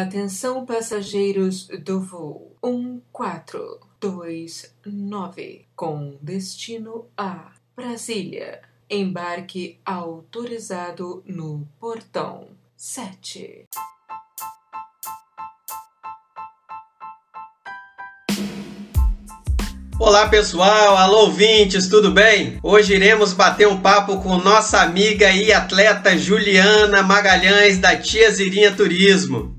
Atenção passageiros do voo 1429 com destino a Brasília. Embarque autorizado no portão 7. Olá pessoal, alô ouvintes, tudo bem? Hoje iremos bater um papo com nossa amiga e atleta Juliana Magalhães da Tia Zirinha Turismo.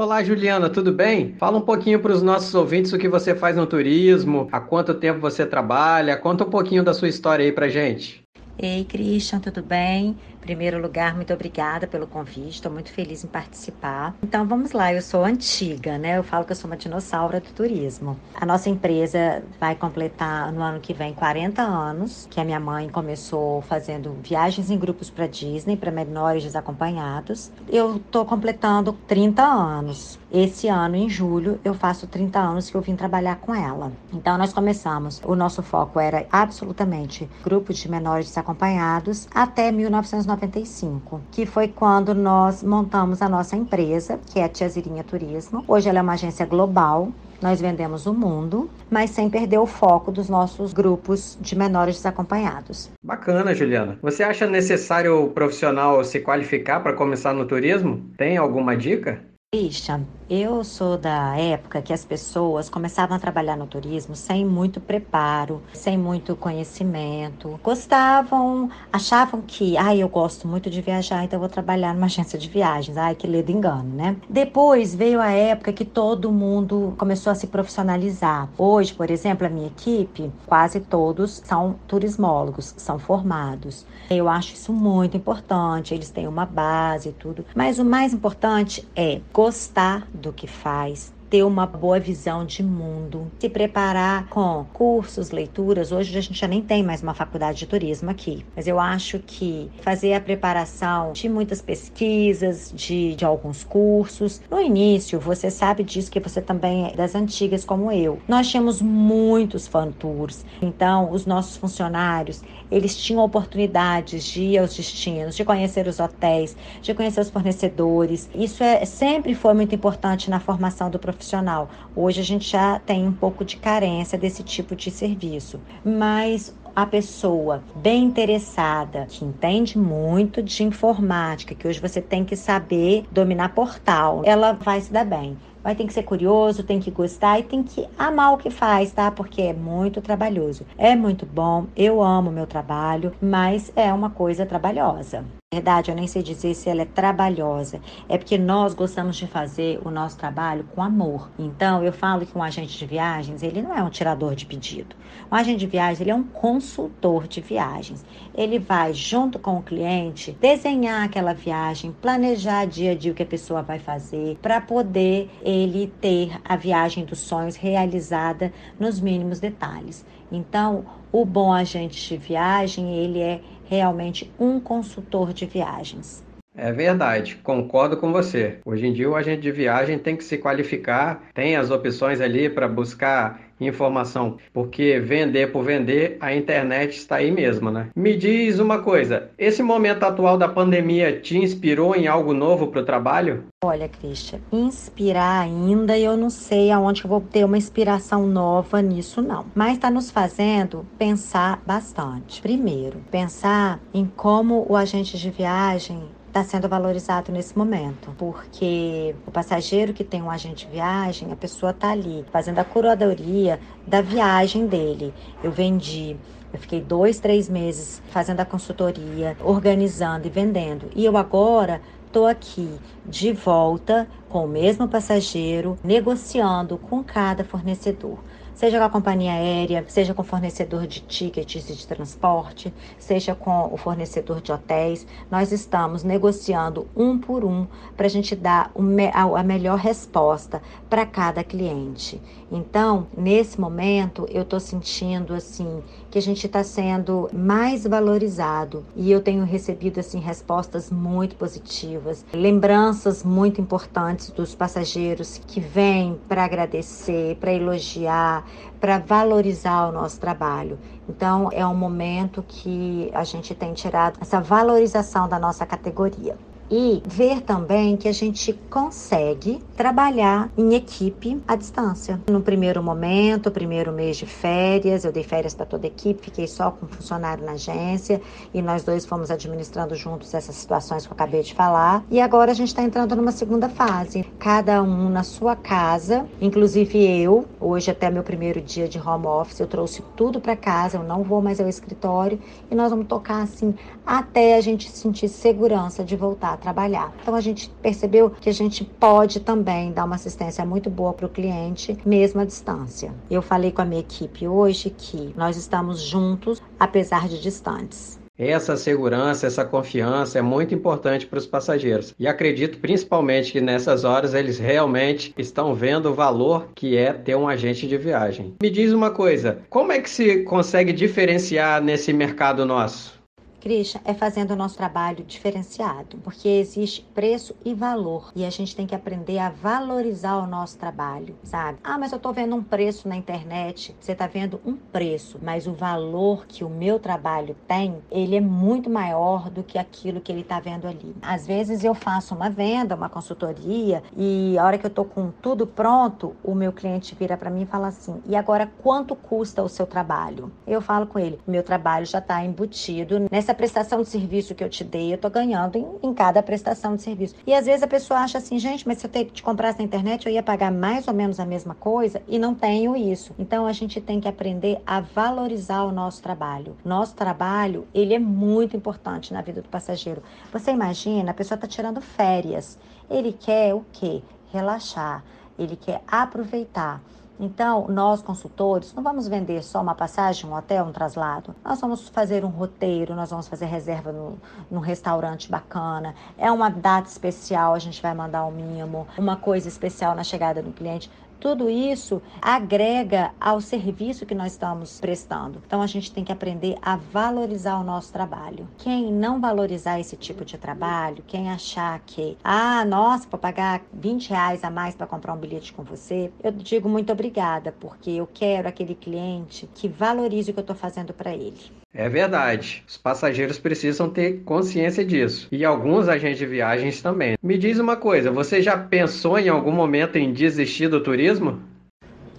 Olá, Juliana, tudo bem? Fala um pouquinho para os nossos ouvintes o que você faz no turismo, há quanto tempo você trabalha, conta um pouquinho da sua história aí pra gente. Ei, Christian, tudo bem? Primeiro lugar, muito obrigada pelo convite, estou muito feliz em participar. Então vamos lá, eu sou antiga, né? Eu falo que eu sou uma dinossauro do turismo. A nossa empresa vai completar no ano que vem 40 anos, que a minha mãe começou fazendo viagens em grupos para Disney, para menores desacompanhados. Eu estou completando 30 anos. Esse ano, em julho, eu faço 30 anos que eu vim trabalhar com ela. Então, nós começamos. O nosso foco era absolutamente grupos de menores desacompanhados até 1990. 1995, que foi quando nós montamos a nossa empresa, que é a Tiazirinha Turismo. Hoje ela é uma agência global, nós vendemos o mundo, mas sem perder o foco dos nossos grupos de menores desacompanhados. Bacana, Juliana. Você acha necessário o profissional se qualificar para começar no turismo? Tem alguma dica? Christian, eu sou da época que as pessoas começavam a trabalhar no turismo sem muito preparo, sem muito conhecimento. Gostavam, achavam que, ai, eu gosto muito de viajar, então vou trabalhar numa agência de viagens. Ai, que ledo engano, né? Depois veio a época que todo mundo começou a se profissionalizar. Hoje, por exemplo, a minha equipe, quase todos são turismólogos, são formados. Eu acho isso muito importante, eles têm uma base e tudo. Mas o mais importante é gostar do que faz, ter uma boa visão de mundo, se preparar com cursos, leituras. Hoje a gente já nem tem mais uma faculdade de turismo aqui, mas eu acho que fazer a preparação de muitas pesquisas, de, de alguns cursos. No início, você sabe disso que você também é das antigas como eu. Nós tínhamos muitos fan tours, então os nossos funcionários eles tinham oportunidades de ir aos destinos, de conhecer os hotéis, de conhecer os fornecedores. Isso é, sempre foi muito importante na formação do profissional. Hoje a gente já tem um pouco de carência desse tipo de serviço, mas a pessoa bem interessada, que entende muito de informática, que hoje você tem que saber dominar portal, ela vai se dar bem. Vai ter que ser curioso, tem que gostar e tem que amar o que faz, tá? Porque é muito trabalhoso. É muito bom, eu amo meu trabalho, mas é uma coisa trabalhosa verdade, eu nem sei dizer se ela é trabalhosa. É porque nós gostamos de fazer o nosso trabalho com amor. Então, eu falo que um agente de viagens, ele não é um tirador de pedido. Um agente de viagens, ele é um consultor de viagens. Ele vai, junto com o cliente, desenhar aquela viagem, planejar dia a dia o que a pessoa vai fazer, para poder ele ter a viagem dos sonhos realizada nos mínimos detalhes. Então, o bom agente de viagem, ele é realmente um consultor de viagens. É verdade, concordo com você. Hoje em dia o agente de viagem tem que se qualificar, tem as opções ali para buscar informação, porque vender por vender, a internet está aí mesmo, né? Me diz uma coisa, esse momento atual da pandemia te inspirou em algo novo para o trabalho? Olha, Cristian, inspirar ainda eu não sei aonde eu vou ter uma inspiração nova nisso não, mas está nos fazendo pensar bastante. Primeiro, pensar em como o agente de viagem está sendo valorizado nesse momento, porque o passageiro que tem um agente de viagem, a pessoa está ali fazendo a curadoria da viagem dele. Eu vendi eu fiquei dois, três meses fazendo a consultoria, organizando e vendendo. E eu agora estou aqui de volta com o mesmo passageiro, negociando com cada fornecedor seja com a companhia aérea, seja com o fornecedor de tickets e de transporte, seja com o fornecedor de hotéis. Nós estamos negociando um por um para a gente dar a melhor resposta para cada cliente. Então, nesse momento, eu estou sentindo assim que a gente está sendo mais valorizado e eu tenho recebido assim respostas muito positivas, lembranças muito importantes dos passageiros que vêm para agradecer, para elogiar, para valorizar o nosso trabalho. Então, é um momento que a gente tem tirado essa valorização da nossa categoria e ver também que a gente consegue trabalhar em equipe à distância. No primeiro momento, primeiro mês de férias, eu dei férias para toda a equipe, fiquei só com um funcionário na agência e nós dois fomos administrando juntos essas situações que eu acabei de falar. E agora a gente está entrando numa segunda fase, cada um na sua casa, inclusive eu. Hoje até meu primeiro dia de home office, eu trouxe tudo para casa, eu não vou mais ao escritório e nós vamos tocar assim até a gente sentir segurança de voltar trabalhar. Então a gente percebeu que a gente pode também dar uma assistência muito boa para o cliente, mesmo à distância. Eu falei com a minha equipe hoje que nós estamos juntos, apesar de distantes. Essa segurança, essa confiança é muito importante para os passageiros. E acredito principalmente que nessas horas eles realmente estão vendo o valor que é ter um agente de viagem. Me diz uma coisa, como é que se consegue diferenciar nesse mercado nosso? Christian, é fazendo o nosso trabalho diferenciado, porque existe preço e valor e a gente tem que aprender a valorizar o nosso trabalho, sabe? Ah, mas eu tô vendo um preço na internet. Você tá vendo um preço, mas o valor que o meu trabalho tem, ele é muito maior do que aquilo que ele tá vendo ali. Às vezes eu faço uma venda, uma consultoria e a hora que eu tô com tudo pronto, o meu cliente vira para mim e fala assim: "E agora quanto custa o seu trabalho?" Eu falo com ele: "Meu trabalho já tá embutido nessa essa prestação de serviço que eu te dei, eu tô ganhando em, em cada prestação de serviço. E às vezes a pessoa acha assim, gente, mas se eu te comprasse na internet, eu ia pagar mais ou menos a mesma coisa e não tenho isso. Então a gente tem que aprender a valorizar o nosso trabalho. Nosso trabalho, ele é muito importante na vida do passageiro. Você imagina, a pessoa está tirando férias. Ele quer o quê? Relaxar. Ele quer aproveitar. Então, nós consultores não vamos vender só uma passagem, um hotel, um traslado. Nós vamos fazer um roteiro, nós vamos fazer reserva no, num restaurante bacana. É uma data especial, a gente vai mandar um mimo, uma coisa especial na chegada do cliente. Tudo isso agrega ao serviço que nós estamos prestando. Então a gente tem que aprender a valorizar o nosso trabalho. Quem não valorizar esse tipo de trabalho, quem achar que, ah, nossa, vou pagar 20 reais a mais para comprar um bilhete com você, eu digo muito obrigada, porque eu quero aquele cliente que valorize o que eu estou fazendo para ele. É verdade. Os passageiros precisam ter consciência disso. E alguns agentes de viagens também. Me diz uma coisa, você já pensou em algum momento em desistir do turismo?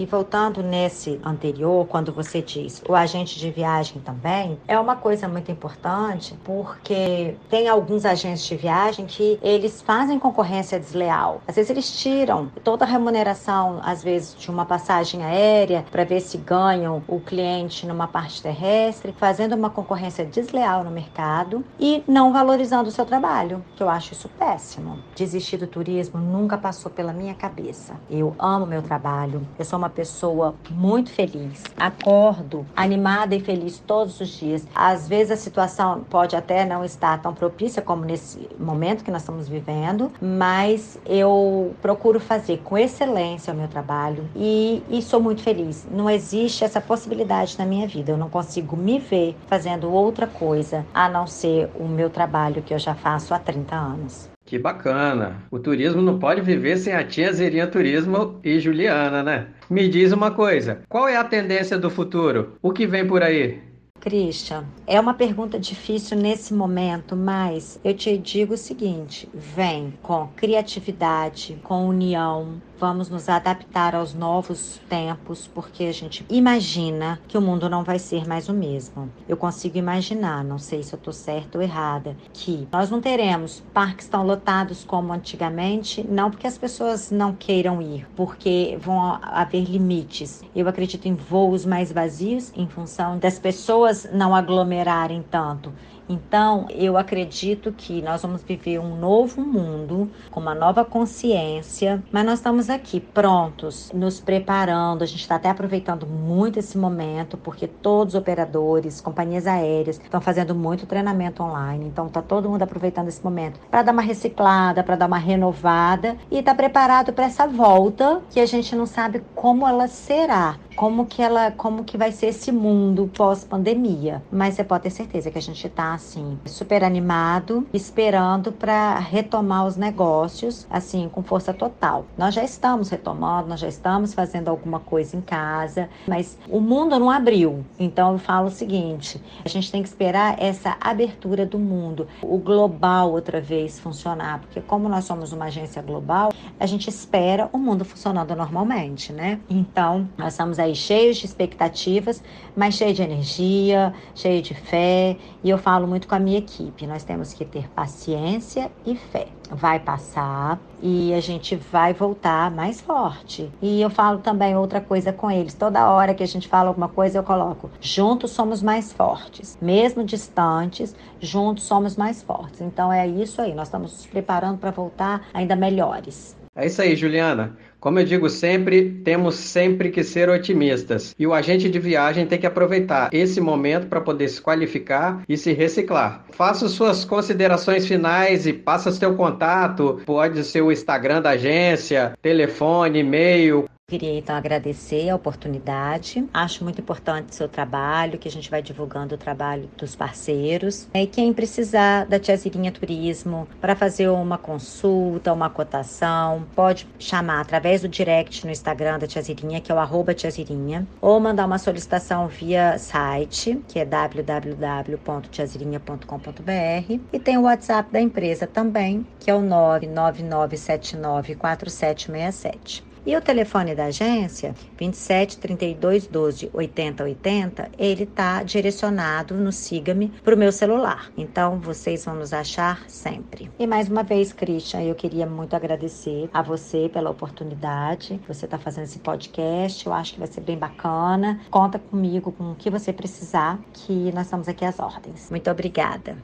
E voltando nesse anterior, quando você diz o agente de viagem também, é uma coisa muito importante, porque tem alguns agentes de viagem que eles fazem concorrência desleal. Às vezes eles tiram toda a remuneração, às vezes, de uma passagem aérea para ver se ganham o cliente numa parte terrestre, fazendo uma concorrência desleal no mercado e não valorizando o seu trabalho, que eu acho isso péssimo. Desistir do turismo nunca passou pela minha cabeça. Eu amo meu trabalho, eu sou uma pessoa muito feliz. Acordo animada e feliz todos os dias. Às vezes a situação pode até não estar tão propícia como nesse momento que nós estamos vivendo, mas eu procuro fazer com excelência o meu trabalho e, e sou muito feliz. Não existe essa possibilidade na minha vida. Eu não consigo me ver fazendo outra coisa a não ser o meu trabalho que eu já faço há 30 anos. Que bacana! O turismo não pode viver sem a tia Zerinha Turismo e Juliana, né? Me diz uma coisa: qual é a tendência do futuro? O que vem por aí? Christian, é uma pergunta difícil nesse momento, mas eu te digo o seguinte: vem com criatividade, com união, vamos nos adaptar aos novos tempos, porque a gente imagina que o mundo não vai ser mais o mesmo. Eu consigo imaginar, não sei se eu estou certa ou errada, que nós não teremos parques tão lotados como antigamente, não porque as pessoas não queiram ir, porque vão haver limites. Eu acredito em voos mais vazios em função das pessoas não aglomerarem tanto. Então, eu acredito que nós vamos viver um novo mundo com uma nova consciência, mas nós estamos aqui prontos, nos preparando. A gente está até aproveitando muito esse momento, porque todos os operadores, companhias aéreas, estão fazendo muito treinamento online. Então, está todo mundo aproveitando esse momento para dar uma reciclada, para dar uma renovada e está preparado para essa volta que a gente não sabe como ela será como que ela, como que vai ser esse mundo pós pandemia. Mas você pode ter certeza que a gente está assim, super animado, esperando para retomar os negócios, assim, com força total. Nós já estamos retomando, nós já estamos fazendo alguma coisa em casa, mas o mundo não abriu. Então eu falo o seguinte: a gente tem que esperar essa abertura do mundo, o global outra vez funcionar, porque como nós somos uma agência global, a gente espera o mundo funcionando normalmente, né? Então, nós estamos aí cheios de expectativas, mas cheios de energia, cheios de fé, e eu falo muito com a minha equipe, nós temos que ter paciência e fé. Vai passar e a gente vai voltar mais forte. E eu falo também outra coisa com eles. Toda hora que a gente fala alguma coisa, eu coloco: juntos somos mais fortes. Mesmo distantes, juntos somos mais fortes. Então é isso aí. Nós estamos nos preparando para voltar ainda melhores. É isso aí, Juliana. Como eu digo sempre, temos sempre que ser otimistas. E o agente de viagem tem que aproveitar esse momento para poder se qualificar e se reciclar. Faça suas considerações finais e passa seu contato. Pode ser o Instagram da agência, telefone, e-mail. Queria então agradecer a oportunidade. Acho muito importante o seu trabalho, que a gente vai divulgando o trabalho dos parceiros. E quem precisar da Tiazirinha Turismo para fazer uma consulta, uma cotação, pode chamar através do direct no Instagram da Tiazirinha, que é o arroba Tiazirinha, ou mandar uma solicitação via site, que é www.tiazirinha.com.br. E tem o WhatsApp da empresa também, que é o 999794767. E o telefone da agência, 27 32 12 80 80, ele tá direcionado no Siga-me para o meu celular. Então vocês vão nos achar sempre. E mais uma vez, Christian, eu queria muito agradecer a você pela oportunidade. Você está fazendo esse podcast, eu acho que vai ser bem bacana. Conta comigo com o que você precisar, que nós estamos aqui às ordens. Muito obrigada.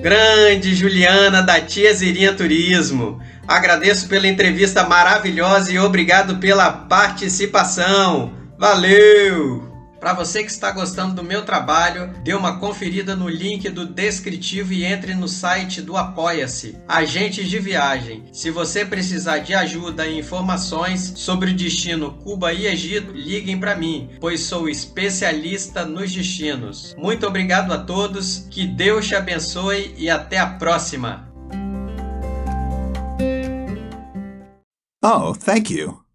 Grande Juliana da Tia Zirinha Turismo. Agradeço pela entrevista maravilhosa e obrigado pela participação. Valeu! Para você que está gostando do meu trabalho, dê uma conferida no link do descritivo e entre no site do Apoia-se, Agentes de Viagem. Se você precisar de ajuda e informações sobre o destino Cuba e Egito, liguem para mim, pois sou especialista nos destinos. Muito obrigado a todos, que Deus te abençoe e até a próxima! Oh, thank you.